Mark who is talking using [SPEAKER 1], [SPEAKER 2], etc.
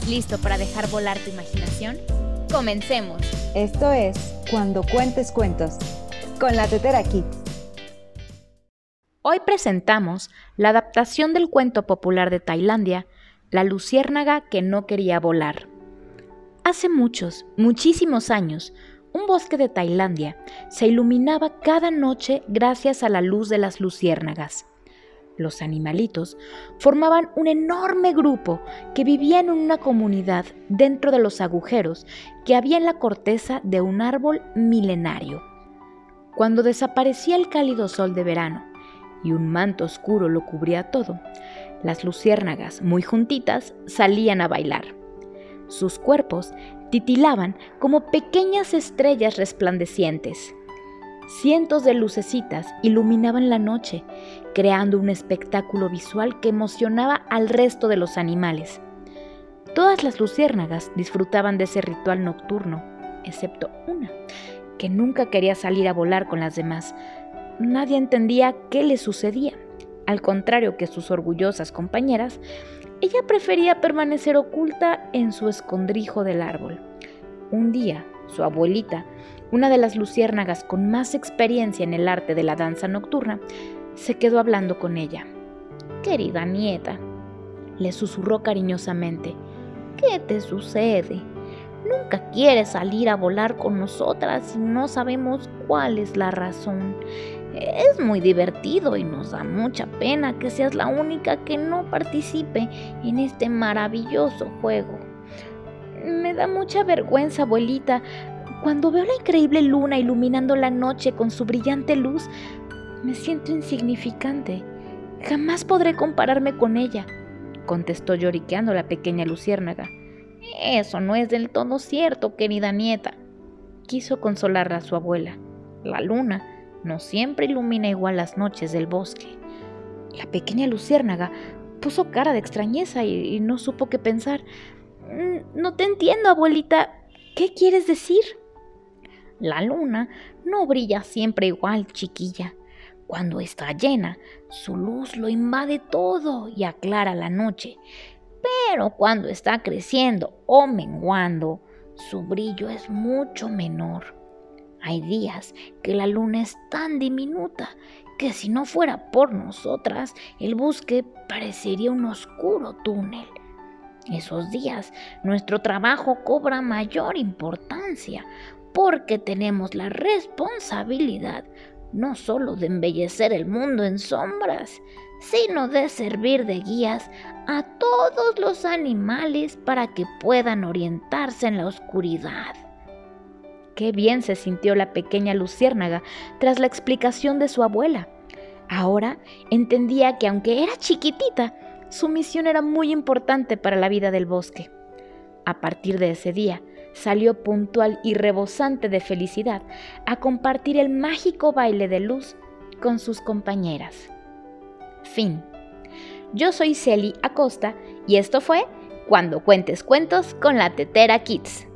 [SPEAKER 1] listo para dejar volar tu imaginación? Comencemos.
[SPEAKER 2] Esto es Cuando Cuentes Cuentos, con la Tetera Kids.
[SPEAKER 1] Hoy presentamos la adaptación del cuento popular de Tailandia, La luciérnaga que no quería volar. Hace muchos, muchísimos años, un bosque de Tailandia se iluminaba cada noche gracias a la luz de las luciérnagas. Los animalitos formaban un enorme grupo que vivía en una comunidad dentro de los agujeros que había en la corteza de un árbol milenario. Cuando desaparecía el cálido sol de verano y un manto oscuro lo cubría todo, las luciérnagas, muy juntitas, salían a bailar. Sus cuerpos titilaban como pequeñas estrellas resplandecientes. Cientos de lucecitas iluminaban la noche, creando un espectáculo visual que emocionaba al resto de los animales. Todas las luciérnagas disfrutaban de ese ritual nocturno, excepto una, que nunca quería salir a volar con las demás. Nadie entendía qué le sucedía. Al contrario que sus orgullosas compañeras, ella prefería permanecer oculta en su escondrijo del árbol. Un día, su abuelita, una de las luciérnagas con más experiencia en el arte de la danza nocturna, se quedó hablando con ella. Querida nieta, le susurró cariñosamente, ¿qué te sucede? Nunca quieres salir a volar con nosotras y no sabemos cuál es la razón. Es muy divertido y nos da mucha pena que seas la única que no participe en este maravilloso juego. Me da mucha vergüenza, abuelita. Cuando veo la increíble luna iluminando la noche con su brillante luz, me siento insignificante. Jamás podré compararme con ella, contestó lloriqueando la pequeña luciérnaga. Eso no es del todo cierto, querida nieta, quiso consolarla a su abuela. La luna no siempre ilumina igual las noches del bosque. La pequeña luciérnaga puso cara de extrañeza y, no supo qué pensar. Mm, no te entiendo, abuelita. ¿Qué quieres decir? La luna no brilla siempre igual, chiquilla. Cuando está llena, su luz lo invade todo y aclara la noche. Pero cuando está creciendo o menguando, su brillo es mucho menor. Hay días que la luna es tan diminuta que si no fuera por nosotras, el bosque parecería un oscuro túnel. Esos días nuestro trabajo cobra mayor importancia porque tenemos la responsabilidad no solo de embellecer el mundo en sombras, sino de servir de guías a todos los animales para que puedan orientarse en la oscuridad. Qué bien se sintió la pequeña luciérnaga tras la explicación de su abuela. Ahora entendía que aunque era chiquitita, su misión era muy importante para la vida del bosque. A partir de ese día, salió puntual y rebosante de felicidad a compartir el mágico baile de luz con sus compañeras. Fin. Yo soy Celi Acosta y esto fue Cuando cuentes cuentos con la Tetera Kids.